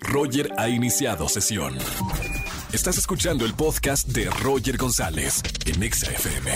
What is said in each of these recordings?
Roger ha iniciado sesión. Estás escuchando el podcast de Roger González en Exa FM.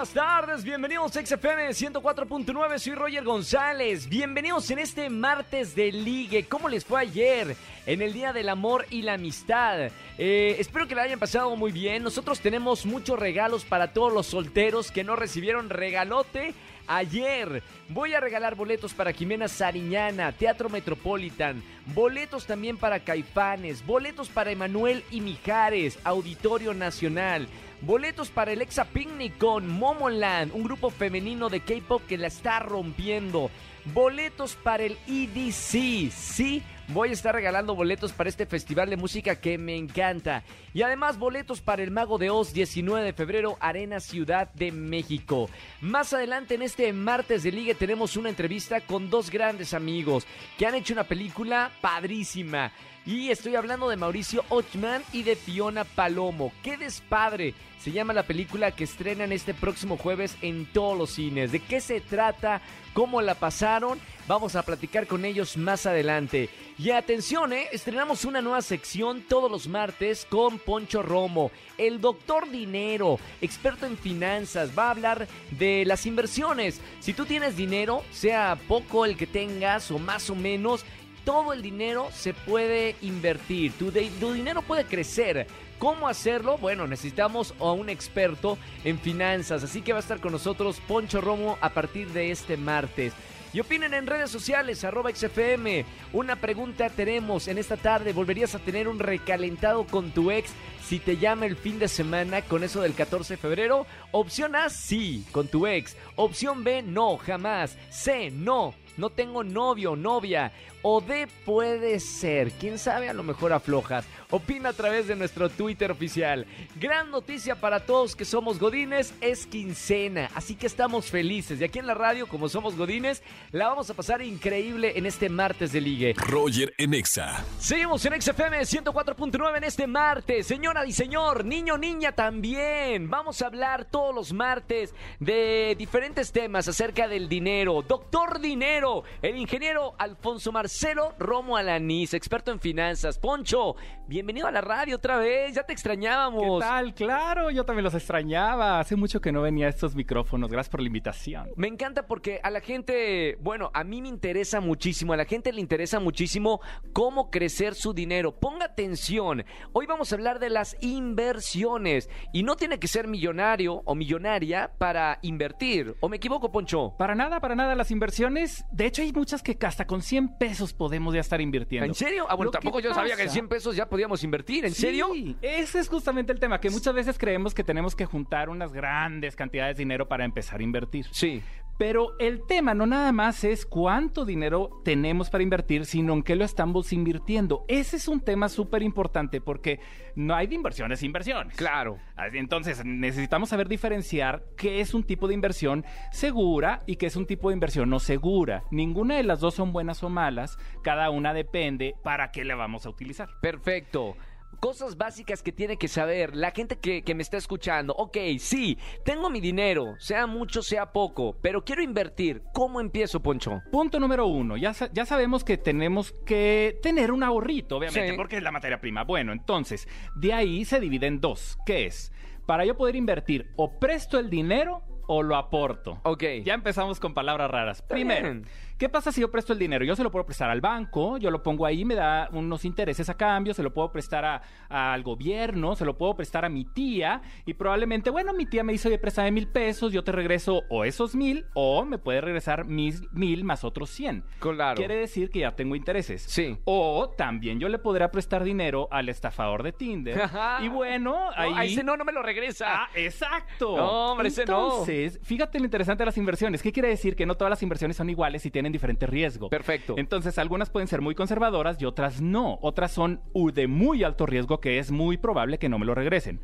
Buenas tardes, bienvenidos a XFM 104.9, soy Roger González. Bienvenidos en este martes de ligue. ¿Cómo les fue ayer? En el Día del Amor y la Amistad. Eh, espero que la hayan pasado muy bien. Nosotros tenemos muchos regalos para todos los solteros que no recibieron regalote ayer. Voy a regalar boletos para Jimena Sariñana, Teatro Metropolitan, boletos también para Caifanes, boletos para Emanuel y Mijares, Auditorio Nacional. Boletos para el Exa Picnic con Momoland, un grupo femenino de K-pop que la está rompiendo. Boletos para el EDC, sí, voy a estar regalando boletos para este festival de música que me encanta. Y además boletos para el Mago de Oz 19 de febrero, Arena Ciudad de México. Más adelante en este martes de ligue tenemos una entrevista con dos grandes amigos que han hecho una película padrísima. Y estoy hablando de Mauricio Ochman y de Fiona Palomo. ¡Qué despadre! Se llama la película que estrenan este próximo jueves en todos los cines. ¿De qué se trata? ¿Cómo la pasaron? Vamos a platicar con ellos más adelante. Y atención, ¿eh? estrenamos una nueva sección todos los martes con Poncho Romo, el doctor dinero, experto en finanzas. Va a hablar de las inversiones. Si tú tienes dinero, sea poco el que tengas o más o menos, todo el dinero se puede invertir, tu, tu, dinero puede crecer. ¿Cómo hacerlo? Bueno, necesitamos a un experto en finanzas, así que va a estar con nosotros Poncho Romo a partir de este martes. Y opinen en redes sociales, arroba XFM. Una pregunta tenemos en esta tarde. ¿Volverías a tener un recalentado con tu ex si te llama el fin de semana con eso del 14 de febrero? Opción A, sí, con tu ex. Opción B, no, jamás. C, no, no tengo novio novia. O D puede ser, quién sabe, a lo mejor aflojas. Opina a través de nuestro Twitter oficial. Gran noticia para todos que somos Godines, es quincena, así que estamos felices. Y aquí en la radio, como somos Godines, la vamos a pasar increíble en este martes de ligue. Roger en Exa. Seguimos en XFM 104.9 en este martes. Señora y señor, niño, niña también. Vamos a hablar todos los martes de diferentes temas acerca del dinero. Doctor Dinero, el ingeniero Alfonso Marcelo Marcelo Romo Alanís, experto en finanzas. Poncho, bienvenido a la radio otra vez, ya te extrañábamos. ¿Qué tal? Claro, yo también los extrañaba. Hace mucho que no venía a estos micrófonos. Gracias por la invitación. Me encanta porque a la gente, bueno, a mí me interesa muchísimo, a la gente le interesa muchísimo cómo crecer su dinero. Ponga atención, hoy vamos a hablar de las inversiones y no tiene que ser millonario o millonaria para invertir. ¿O me equivoco, Poncho? Para nada, para nada. Las inversiones, de hecho hay muchas que hasta con 100 pesos podemos ya estar invirtiendo. ¿En serio? Ah, bueno, tampoco yo sabía que en pasa- 100 pesos ya podíamos invertir. ¿En Sí, serio? Ese es justamente el tema, que muchas veces creemos que tenemos que juntar unas grandes cantidades de dinero para empezar a invertir. Sí. Pero el tema no nada más es cuánto dinero tenemos para invertir, sino en qué lo estamos invirtiendo. Ese es un tema súper importante porque no hay de inversiones inversiones. Claro. Entonces necesitamos saber diferenciar qué es un tipo de inversión segura y qué es un tipo de inversión no segura. Ninguna de las dos son buenas o malas, cada una depende para qué le vamos a utilizar. Perfecto. Cosas básicas que tiene que saber la gente que, que me está escuchando. Ok, sí, tengo mi dinero, sea mucho, sea poco, pero quiero invertir. ¿Cómo empiezo, Poncho? Punto número uno, ya, ya sabemos que tenemos que tener un ahorrito, obviamente, Sí. porque es la materia prima. Bueno, entonces, de ahí se divide en dos. ¿Qué es? Para yo poder invertir, o presto el dinero o lo aporto. Ok. Ya empezamos con palabras raras. Primero. ¿qué pasa si yo presto el dinero? Yo se lo puedo prestar al banco, yo lo pongo ahí, me da unos intereses a cambio, se lo puedo prestar a- al gobierno, se lo puedo prestar a mi tía y probablemente, bueno, mi tía me dice, oye, préstame mil pesos, yo te regreso o esos mil o me puede regresar mis mil más otros cien. Claro. Quiere decir que ya tengo intereses. Sí. O también yo le podría prestar dinero al estafador de Tinder. y bueno, No, ahí... a ese no, no me lo regresa. Ah, exacto. No, hombre, ese no. Fíjate lo interesante de las inversiones. ¿Qué quiere decir? Que no todas las inversiones son iguales y tienen diferente riesgo. Perfecto. Entonces, algunas pueden ser muy conservadoras y otras no. Otras son de muy alto riesgo que es muy probable que no me lo regresen.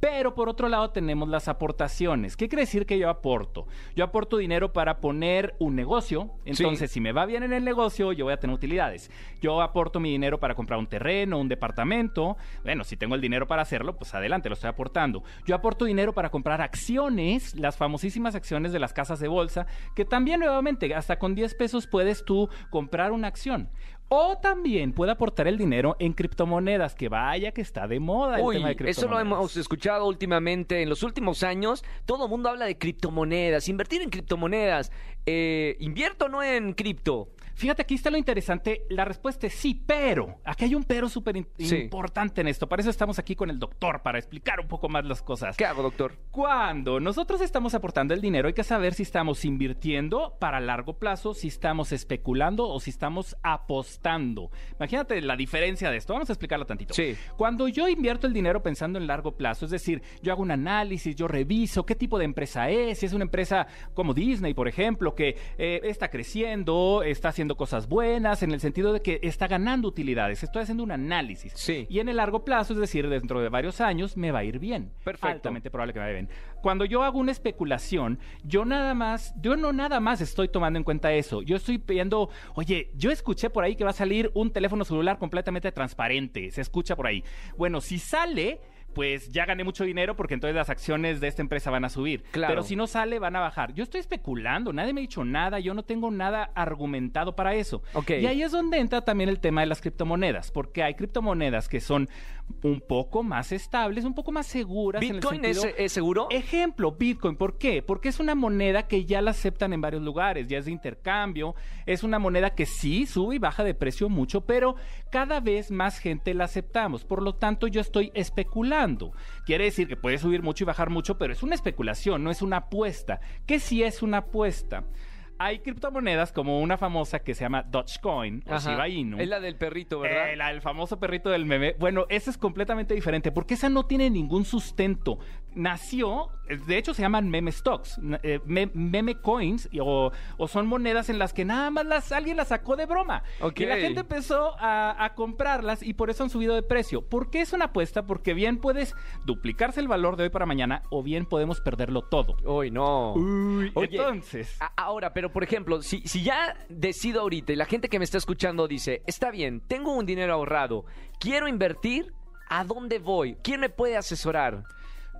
Pero por otro lado tenemos las aportaciones. ¿Qué quiere decir que yo aporto? Yo aporto dinero para poner un negocio. Entonces, si me va bien en el negocio, yo voy a tener utilidades. Yo aporto mi dinero para comprar un terreno, un departamento. Bueno, si tengo el dinero para hacerlo, pues adelante, lo estoy aportando. Yo aporto dinero para comprar acciones, las famosísimas acciones de las casas de bolsa, que también nuevamente, hasta con 10 pesos puedes tú comprar una acción. O también puede aportar el dinero en criptomonedas, que vaya que está de moda el tema de criptomonedas. eso lo hemos escuchado últimamente. En los últimos años, todo el mundo habla de criptomonedas, invertir en criptomonedas. Eh, ¿Invierto o no en cripto? Fíjate, aquí está lo interesante. La respuesta es sí, pero. Aquí hay un pero súper Sí. importante en esto. Para eso estamos aquí con el doctor, para explicar un poco más las cosas. ¿Qué hago, doctor? Cuando nosotros estamos aportando el dinero, hay que saber si estamos invirtiendo para largo plazo, si estamos especulando o si estamos apostando. Imagínate la diferencia de esto. Vamos a explicarlo tantito. Sí. Cuando yo invierto el dinero pensando en largo plazo, es decir, yo hago un análisis, yo reviso qué tipo de empresa es, si es una empresa como Disney, por ejemplo, que eh, está creciendo, está haciendo cosas buenas, en el sentido de que está ganando utilidades. Estoy haciendo un análisis. Sí. Y en el largo plazo, es decir, dentro de varios años, me va a ir bien. Perfecto. Altamente probable que me vaya bien. Cuando yo hago una especulación, yo nada más, yo no nada más estoy tomando en cuenta eso. Yo estoy viendo, oye, yo escuché por ahí que va a salir un teléfono celular completamente transparente. Se escucha por ahí. Bueno, si sale. Pues ya gané mucho dinero porque entonces las acciones de esta empresa van a subir. Claro. Pero si no sale, van a bajar. Yo estoy especulando, nadie me ha dicho nada, yo no tengo nada argumentado para eso. Ok. Y ahí es donde entra también el tema de las criptomonedas, porque hay criptomonedas que son un poco más estables, un poco más seguras. en el ¿Bitcoin es, sentido- es seguro? Ejemplo, Bitcoin. ¿Por qué? Porque es una moneda que ya la aceptan en varios lugares, ya es de intercambio, es una moneda que sí sube y baja de precio mucho, pero cada vez más gente la aceptamos. Por lo tanto, yo estoy especulando. Quiere decir que puede subir mucho y bajar mucho, pero es una especulación, no es una apuesta. ¿Qué sí es una apuesta? Hay criptomonedas como una famosa que se llama Dogecoin o Ajá. Shiba Inu. Es la del perrito, ¿verdad? Eh, la- el famoso perrito del meme. Bueno, esa es completamente diferente porque esa no tiene ningún sustento. Nació, de hecho se llaman meme stocks, eh, me- meme coins y- o, o son monedas en las que nada más las, alguien las sacó de broma. Ok. Y la gente empezó a, a comprarlas y por eso han subido de precio. ¿Por qué es una apuesta? Porque bien puedes duplicarse el valor de hoy para mañana o bien podemos perderlo todo. Uy, no. Uy, Oye, entonces... A- Ahora, pero por ejemplo, si, si ya decido ahorita y la gente que me está escuchando dice, está bien, tengo un dinero ahorrado, quiero invertir, ¿a dónde voy? ¿Quién me puede asesorar?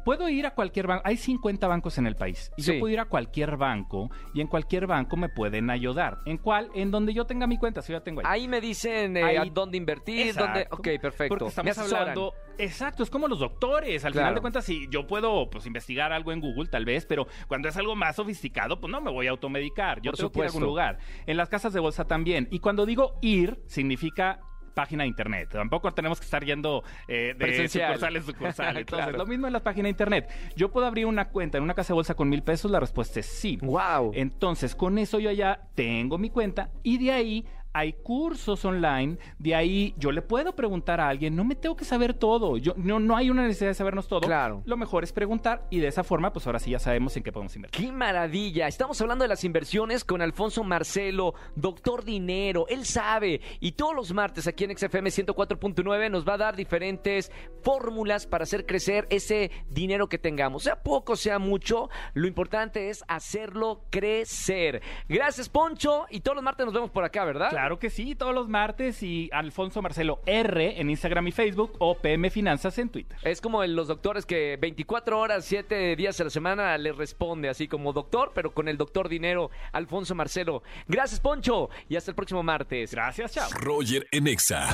Puedo ir a cualquier banco, hay 50 bancos en el país, y Sí. yo puedo ir a cualquier banco y en cualquier banco me pueden ayudar. ¿En cuál? En donde yo tenga mi cuenta, si yo ya tengo ahí. Ahí me dicen eh, Ahí- a dónde invertir, dónde... Ok, perfecto. Porque estamos hablando, exacto, es como los doctores. Al Claro. final de cuentas, si yo puedo pues investigar algo en Google, tal vez, pero cuando es algo más sofisticado, pues no me voy a automedicar. Yo Por tengo que ir a algún lugar. En las casas de bolsa también. Y cuando digo ir, significa página de internet. Tampoco tenemos que estar yendo eh, de Presencial. sucursal en sucursal. Entonces, Claro. lo mismo en las páginas de internet. Yo puedo abrir una cuenta en una casa de bolsa con mil pesos, la respuesta es sí. Wow. Entonces, con eso yo ya tengo mi cuenta y de ahí hay cursos online, de ahí yo le puedo preguntar a alguien, no me tengo que saber todo, yo, no, no hay una necesidad de sabernos todo. Claro. Lo mejor es preguntar y de esa forma, pues ahora sí ya sabemos en qué podemos invertir. ¡Qué maravilla! Estamos hablando de las inversiones con Alfonso Marcelo, doctor dinero. Él sabe. Y todos los martes aquí en XFM 104.9 nos va a dar diferentes fórmulas para hacer crecer ese dinero que tengamos. Sea poco, sea mucho, lo importante es hacerlo crecer. Gracias, Poncho. Y todos los martes nos vemos por acá, ¿verdad? Claro que sí, todos los martes y Alfonso Marcelo R en Instagram y Facebook o PM Finanzas en Twitter. Es como el- los doctores que 24 horas, 7 días a la semana les responde así como doctor, pero con el doctor dinero, Alfonso Marcelo. Gracias, Poncho, y hasta el próximo martes. Gracias, chao. Roger en Exa.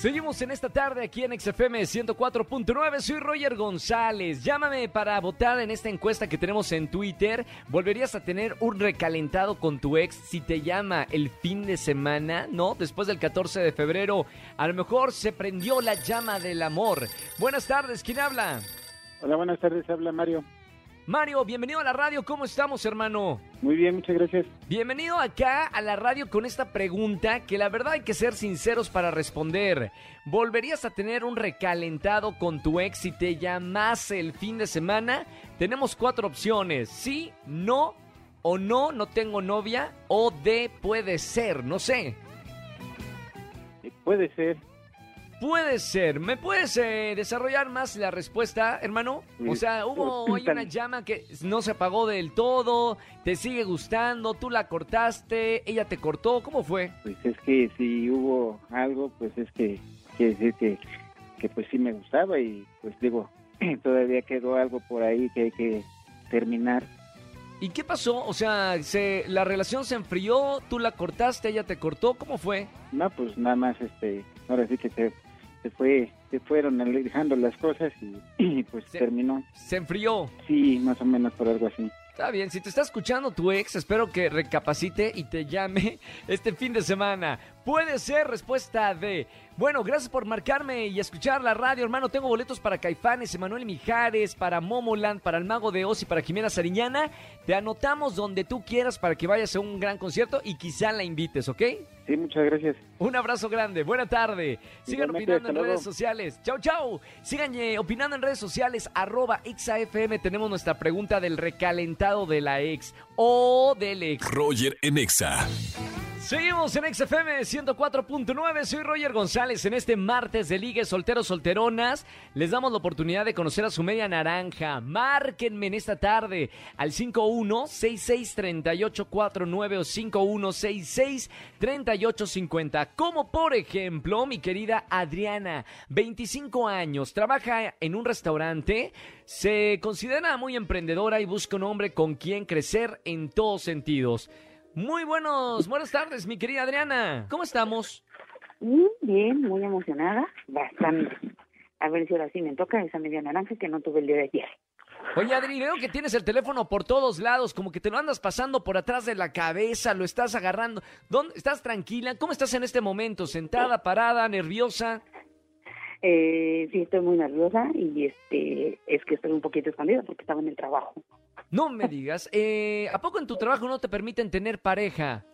Seguimos en esta tarde aquí en XFM 104.9. Soy Roger González. Llámame para votar en esta encuesta que tenemos en Twitter. ¿Volverías a tener un recalentado con tu ex si te llama el fin de semana? ¿No? Después del 14 de febrero. A lo mejor se prendió la llama del amor. Buenas tardes, ¿quién habla? Hola, buenas tardes, habla Mario. Mario, bienvenido a la radio. ¿Cómo estamos, hermano? Muy bien, muchas gracias. Bienvenido acá a la radio con esta pregunta que la verdad hay que ser sinceros para responder. ¿Volverías a tener un recalentado con tu ex si te llamase el fin de semana? Tenemos cuatro opciones. Sí, no, o no, no tengo novia, o de puede ser, no sé. Puede ser. Puede ser. ¿Me puedes eh, desarrollar más la respuesta, hermano? O sea, hubo hay una llama que no se apagó del todo, te sigue gustando, tú la cortaste, ella te cortó, ¿cómo fue? Pues es que si hubo algo, pues es que quiere decir que, que pues sí me gustaba y pues digo, todavía quedó algo por ahí que hay que terminar. ¿Y qué pasó? O sea, se, la relación se enfrió, tú la cortaste, ella te cortó, ¿cómo fue? No, pues nada más, este, ahora sí que se, se fue, se fueron dejando las cosas y, pues terminó. Se enfrió. Sí, más o menos por algo así. Está bien, si te está escuchando tu ex, espero que recapacite y te llame este fin de semana. Puede ser respuesta de bueno, gracias por marcarme y escuchar la radio, hermano. Tengo boletos para Caifanes, Emanuel Mijares, para Momoland, para el Mago de Oz y para Jimena Sariñana. Te anotamos donde tú quieras para que vayas a un gran concierto y quizá la invites, ¿ok? Sí, muchas gracias. Un abrazo grande, buena tarde. Sigan opinando en redes sociales. Chau, chau. Sigan eh, opinando en redes sociales, arroba XAFM. Tenemos nuestra pregunta del recalentado de la ex o del ex. Roger en Exa. Seguimos en XFM 104.9. Soy Roger González. En este martes de Ligue Solteros Solteronas, les damos la oportunidad de conocer a su media naranja. Márquenme en esta tarde al 51663849 o 51663850. Como por ejemplo, mi querida Adriana, 25 años, trabaja en un restaurante, se considera muy emprendedora y busca un hombre con quien crecer en todos sentidos. Muy buenos, buenas tardes, mi querida Adriana. ¿Cómo estamos? bien, muy emocionada, bastante. A ver si ahora sí me toca esa media naranja que no tuve el día de ayer. Oye, Adri, veo que tienes el teléfono por todos lados, como que te lo andas pasando por atrás de la cabeza, lo estás agarrando. ¿Dónde estás tranquila? ¿Cómo estás en este momento? ¿Sentada, parada, nerviosa? Eh, sí, estoy muy nerviosa y este es que estoy un poquito escondida porque estaba en el trabajo. No me digas, eh, ¿a poco en tu trabajo no te permiten tener pareja?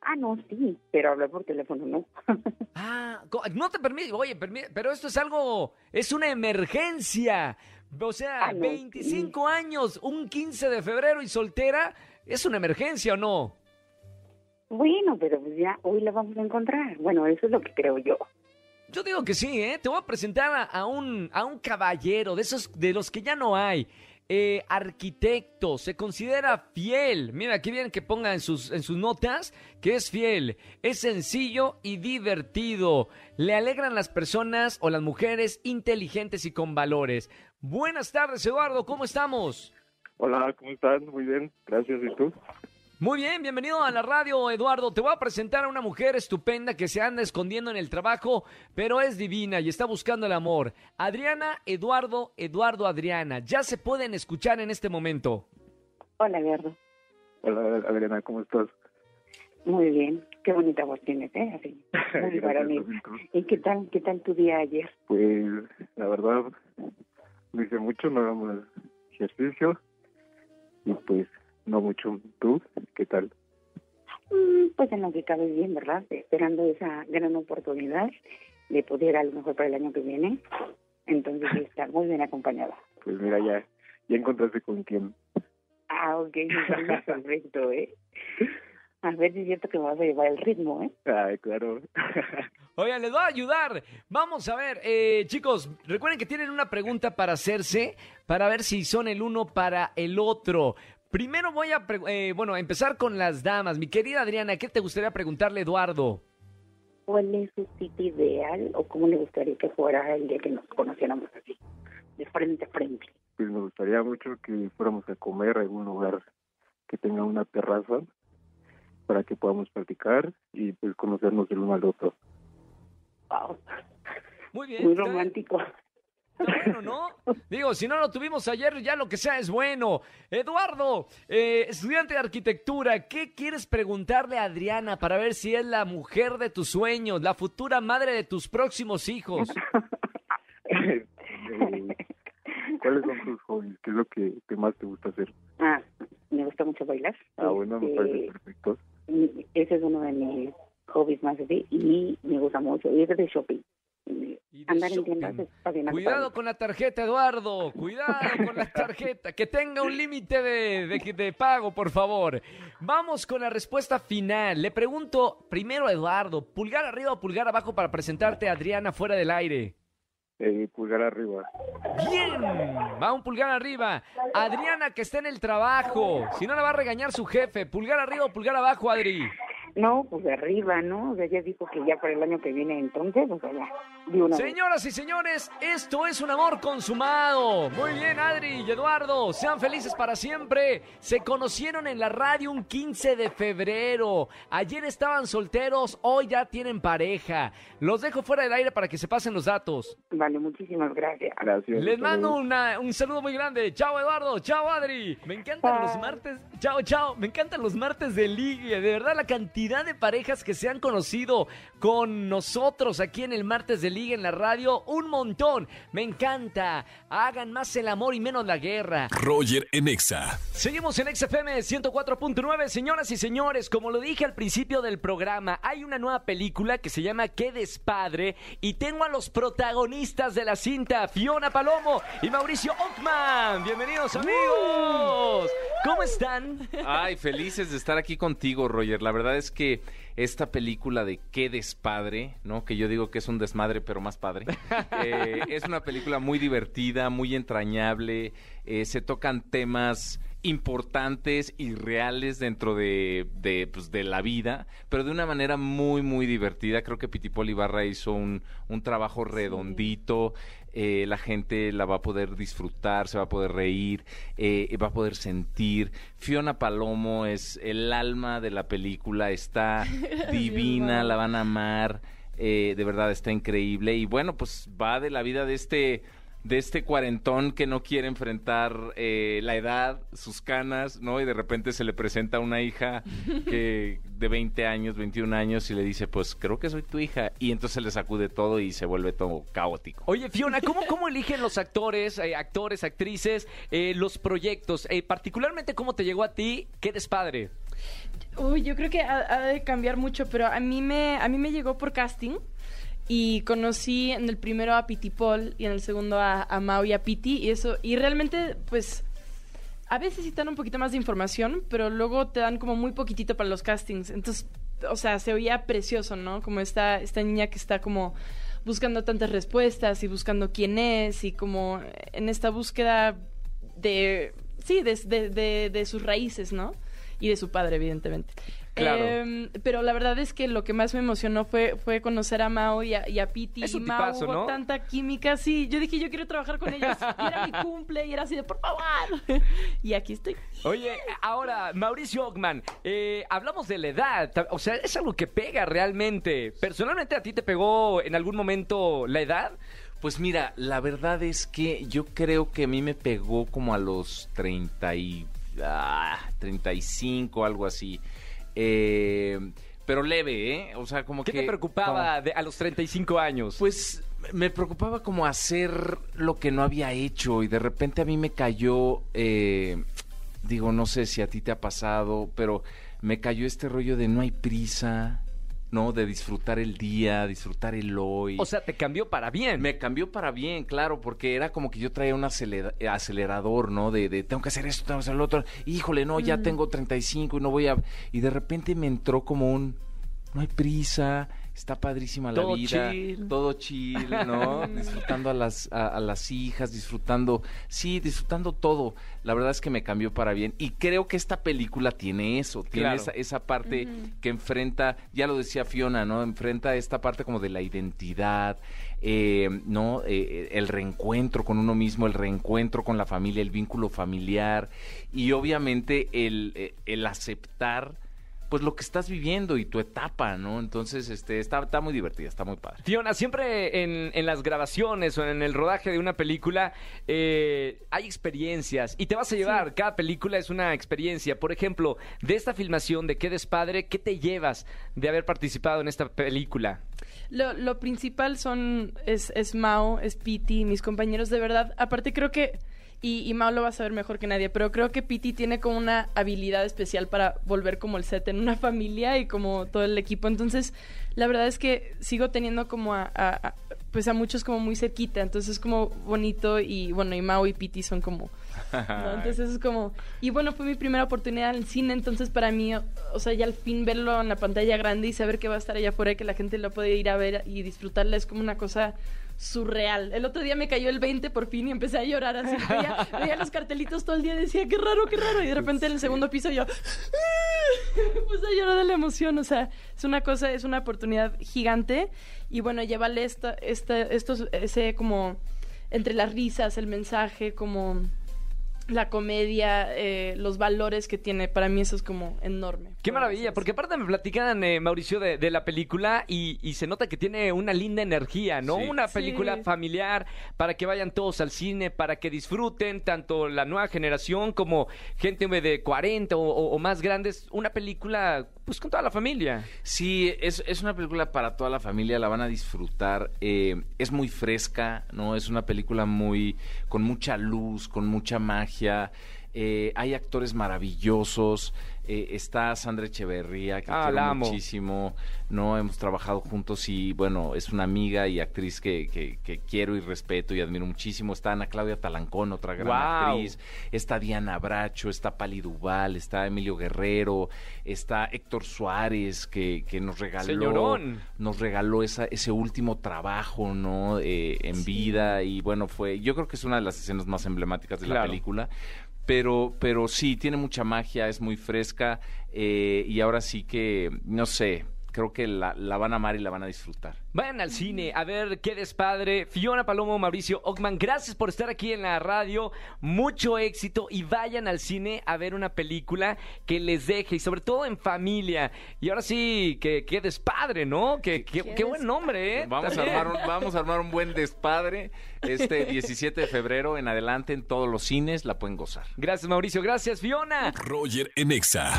Ah, no, sí, pero hablar por teléfono no. ah, no te permite, oye, pero esto es algo, es una emergencia. O sea, 25 ah, años, un 15 de febrero y soltera, ¿es una emergencia o no? Bueno, pero pues ya hoy la vamos a encontrar. Bueno, eso es lo que creo yo. Yo digo que sí, ¿eh? Te voy a presentar a, un, a un caballero de esos de los que ya no hay. Eh, arquitecto, se considera fiel. Mira, aquí vienen que ponga en sus, en sus notas que es fiel, es sencillo y divertido. Le alegran las personas o las mujeres inteligentes y con valores. Buenas tardes, Eduardo, ¿cómo estamos? Hola, ¿cómo están? Muy bien, gracias. ¿Y tú? Muy bien, bienvenido a la radio, Eduardo. Te voy a presentar a una mujer estupenda que se anda escondiendo en el trabajo, pero es divina y está buscando el amor. Adriana, Eduardo, Eduardo, Adriana. Ya se pueden escuchar en este momento. Hola, Eduardo. Hola, Adriana, ¿cómo estás? Muy bien. Qué bonita voz tienes, ¿eh? Así, muy ¿Y qué tal, qué tal tu día ayer? Pues, la verdad, me hice mucho, no hagamos ejercicio y pues no mucho. ¿Tú qué tal? Mm, pues en lo que cabe bien, ¿verdad? Esperando esa gran oportunidad de poder a lo mejor para el año que viene. Entonces está muy bien acompañada. Pues mira, ya, ya encontraste con quién. Ah, ok, perfecto, ¿eh? A ver si es cierto que me vas a llevar el ritmo, ¿eh? Ay, claro. Oigan, les voy a ayudar. Vamos a ver, eh, chicos, recuerden que tienen una pregunta para hacerse, para ver si son el uno para el otro. Primero voy a, eh, bueno, empezar con las damas. Mi querida Adriana, ¿qué te gustaría preguntarle Eduardo? ¿Cuál es su sitio ideal o cómo le gustaría que fuera el día que nos conociéramos así, de frente a frente? Pues me gustaría mucho que fuéramos a comer a algún lugar que tenga una terraza para que podamos practicar y pues conocernos el uno al otro. Wow. Muy bien. Muy romántico bueno, ¿no? Digo, si no lo tuvimos ayer, ya lo que sea es bueno. Eduardo, eh, estudiante de arquitectura, ¿qué quieres preguntarle a Adriana para ver si es la mujer de tus sueños, la futura madre de tus próximos hijos? ¿Cuáles son tus hobbies? ¿Qué es lo que, más te gusta hacer? Ah, me gusta mucho bailar. Ah, bueno, me parece este, perfecto. Ese es uno de mis hobbies más así y me gusta mucho ir de shopping andar en tiendas Cuidado con la tarjeta, Eduardo. Cuidado con la tarjeta. Que tenga un límite de, de- de pago, por favor. Vamos con la respuesta final. Le pregunto primero a Eduardo, ¿pulgar arriba o pulgar abajo para presentarte a Adriana fuera del aire? Eh, pulgar arriba. Bien, va un pulgar arriba. Adriana que está en el trabajo. Si no la va a regañar su jefe. ¿Pulgar arriba o pulgar abajo, Adri? No, pues de arriba, ¿no? O sea, ya dijo que ya para el año que viene entonces, o sea, ya, de una vez. Señoras y señores, esto es un amor consumado. Muy bien, Adri y Eduardo, sean felices para siempre. Se conocieron en la radio un 15 de febrero. Ayer estaban solteros, hoy ya tienen pareja. Los dejo fuera del aire para que se pasen los datos. Vale, muchísimas gracias. Gracias. Les mando una- un saludo muy grande. Chao, Eduardo. Chao, Adri. Me encantan los martes. Chao, chao. Me encantan los martes de ligue. De verdad, la cantidad de parejas que se han conocido con nosotros aquí en el martes de ligue en la radio, un montón. Me encanta. Hagan más el amor y menos la guerra. Roger en Exa. Seguimos en XFM 104.9, señoras y señores, como lo dije al principio del programa, hay una nueva película que se llama Qué despadre y tengo a los protagonistas de la cinta, Fiona Palomo y Mauricio Ockman. Bienvenidos amigos. ¿Cómo están? Ay, felices de estar aquí contigo, Roger. La verdad es que esta película de Qué despadre, ¿no? Que yo digo que es un desmadre, pero más padre. eh, es una película muy divertida, muy entrañable. eh, se tocan temas importantes y reales dentro de, de, pues, de la vida, pero de una manera muy, muy divertida. Creo que Pitipol Ibarra hizo un, un trabajo redondito. Eh, la gente la va a poder disfrutar, se va a poder reír, eh, va a poder sentir. Fiona Palomo es el alma de la película, está divina, la van a amar, eh, de verdad está increíble. Y bueno, pues va de la vida de este de este cuarentón que no quiere enfrentar eh, la edad, sus canas, ¿no? Y de repente se le presenta una hija que de 20 años, 21 años y le dice, pues creo que soy tu hija. Y entonces le sacude todo y se vuelve todo caótico. Oye, Fiona, ¿cómo, cómo eligen los actores, eh, actores, actrices, eh, los proyectos? Eh, particularmente, ¿cómo te llegó a ti? Qué despadre. Uy, yo creo que ha, ha de cambiar mucho, pero a mí me, a mí me llegó por casting y conocí en el primero a Piti Paul y en el segundo a, a Mao y a Piti y eso, y realmente, pues, a veces sí te dan un poquito más de información, pero luego te dan como muy poquitito para los castings. Entonces, o sea, se oía precioso, ¿no? Como esta, esta niña que está como buscando tantas respuestas y buscando quién es y como en esta búsqueda de, sí, de, de- de sus raíces, ¿no? Y de su padre, evidentemente. Claro. Em, pero la verdad es que lo que más me emocionó fue, fue conocer a Mao y a, y a Piti. Es y Mao tipazo, hubo ¿no? tanta química, sí. Yo dije, yo quiero trabajar con ellos. Y era mi cumple y era así de, por favor. y aquí estoy. Oye, ahora, Mauricio Ockman, eh, hablamos de la edad, o sea, es algo que pega realmente. Personalmente, ¿a ti te pegó en algún momento la edad? Pues mira, la verdad es que yo creo que a mí me pegó como a los 30 y, ah, 35, algo así. Eh, pero leve, ¿eh? O sea, como ¿Qué que... te preocupaba de- a los 35 años? Pues me preocupaba como hacer lo que no había hecho y de repente a mí me cayó, eh, digo, no sé si a ti te ha pasado, pero me cayó este rollo de no hay prisa, ¿no? De disfrutar el día, disfrutar el hoy. o sea, te cambió para bien. Me cambió para bien, claro, porque era como que yo traía un acelera- acelerador, ¿no? De, de tengo que hacer esto, tengo que hacer lo otro. Híjole, no, ya tengo 35 y no voy a... Y de repente me entró como un... No hay prisa, está padrísima la Todo vida. chill. Todo chill, ¿no? disfrutando a las, a, a las hijas, disfrutando... Sí, disfrutando todo. La verdad es que me cambió para bien. Y creo que esta película tiene eso, tiene Claro. esa, esa parte que enfrenta, ya lo decía Fiona, ¿no? Enfrenta esta parte como de la identidad, eh, ¿no? Eh, el reencuentro con uno mismo, el reencuentro con la familia, el vínculo familiar y obviamente el, eh, el aceptar pues lo que estás viviendo y tu etapa, ¿no? Entonces, este, está, está muy divertida, está muy padre. Fiona, siempre en, en las grabaciones o en el rodaje de una película eh, hay experiencias y te vas a llevar. Cada película es una experiencia. Por ejemplo, de esta filmación de Qué despadre, ¿qué te llevas de haber participado en esta película? Lo, lo principal son, es, es Mao, es Piti, mis compañeros de verdad. Aparte creo que, y, y Mao lo va a saber mejor que nadie, pero creo que Piti tiene como una habilidad especial para volver como el set en una familia y como todo el equipo. Entonces, la verdad es que sigo teniendo como a, a- a- pues a muchos como muy cerquita, entonces es como bonito y bueno, y Mao y Piti son como... ¿no? Entonces es como... Y bueno, fue mi primera oportunidad en el cine, entonces para mí, o sea, ya al fin verlo en la pantalla grande y saber que va a estar allá afuera y que la gente lo puede ir a ver y disfrutarla es como una cosa surreal. El otro día me cayó el 20 por fin y empecé a llorar así. Veía, veía los cartelitos todo el día y decía, qué raro, qué raro. Y de repente en el segundo piso yo pues a llorar de la emoción. O sea, es una cosa, es una oportunidad gigante. Y bueno, llevarle esta, esta, estos, ese como entre las risas, el mensaje, como la comedia, eh, los valores que tiene, para mí eso es como enorme. Qué maravilla, porque aparte me platican, eh, Mauricio, de, de, la película y, y, se nota que tiene una linda energía, ¿no? Sí. Una película Sí. familiar para que vayan todos al cine, para que disfruten tanto la nueva generación como gente de 40 o, o- o más grandes. Una película, pues, con toda la familia. Sí, es, es una película para toda la familia, la van a disfrutar. eh, es muy fresca, ¿no? Es una película muy. con mucha luz, con mucha magia. Eh, hay actores maravillosos. eh, está Sandra Echeverría, que Ah, quiero la amo. muchísimo. No hemos trabajado juntos y bueno, es una amiga y actriz que, que- que quiero y respeto y admiro muchísimo. Está Ana Claudia Talancón, otra gran actriz. Está Diana Bracho, está Pali Duval, está Emilio Guerrero, está Héctor Suárez, que, que nos regaló Señorón. nos regaló esa, ese último trabajo, ¿no? Eh, en vida y bueno, fue, yo creo que es una de las escenas más emblemáticas de la película. Pero, pero sí, tiene mucha magia, es muy fresca eh, y ahora sí que, no sé, creo que la, la van a amar y la van a disfrutar. Vayan al cine a ver qué despadre. Fiona Palomo, Mauricio Ockman, gracias por estar aquí en la radio. Mucho éxito y vayan al cine a ver una película que les deje y sobre todo en familia. Y ahora sí, que qué despadre, ¿no? Que, que- Qué qué buen nombre, ¿eh? Vamos a, armar un, vamos a armar un buen despadre este 17 de febrero en adelante en todos los cines, la pueden gozar. Gracias, Mauricio. Gracias, Fiona. Roger en Exa.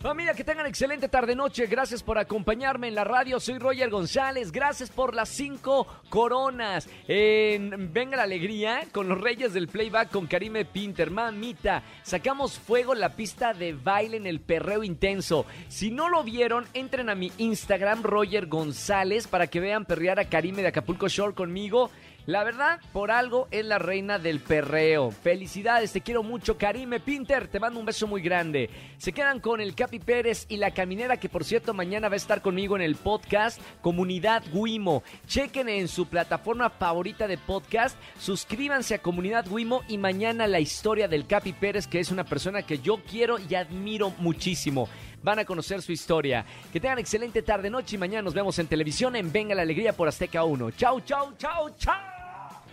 Familia, que tengan excelente tarde-noche. Gracias por acompañarme en la radio. Soy Roger González. Gracias por las cinco coronas. En Venga la Alegría con los Reyes del Playback con Karime Pinter. Mamita, sacamos fuego la pista de baile en el perreo intenso. Si no lo vieron, entren a mi Instagram, Roger González, para que vean perrear a Karime de Acapulco Shore conmigo. La verdad, por algo es la reina del perreo. Felicidades, te quiero mucho, Karime Pinter. Te mando un beso muy grande. Se quedan con el Capi Pérez y la caminera, que por cierto mañana va a estar conmigo en el podcast Comunidad Wimo. Chequen en su plataforma favorita de podcast, suscríbanse a Comunidad Wimo y mañana la historia del Capi Pérez, que es una persona que yo quiero y admiro muchísimo. Van a conocer su historia. Que tengan excelente tarde, noche y mañana nos vemos en televisión en Venga la Alegría por Azteca 1. Chau, chau, chau, chau.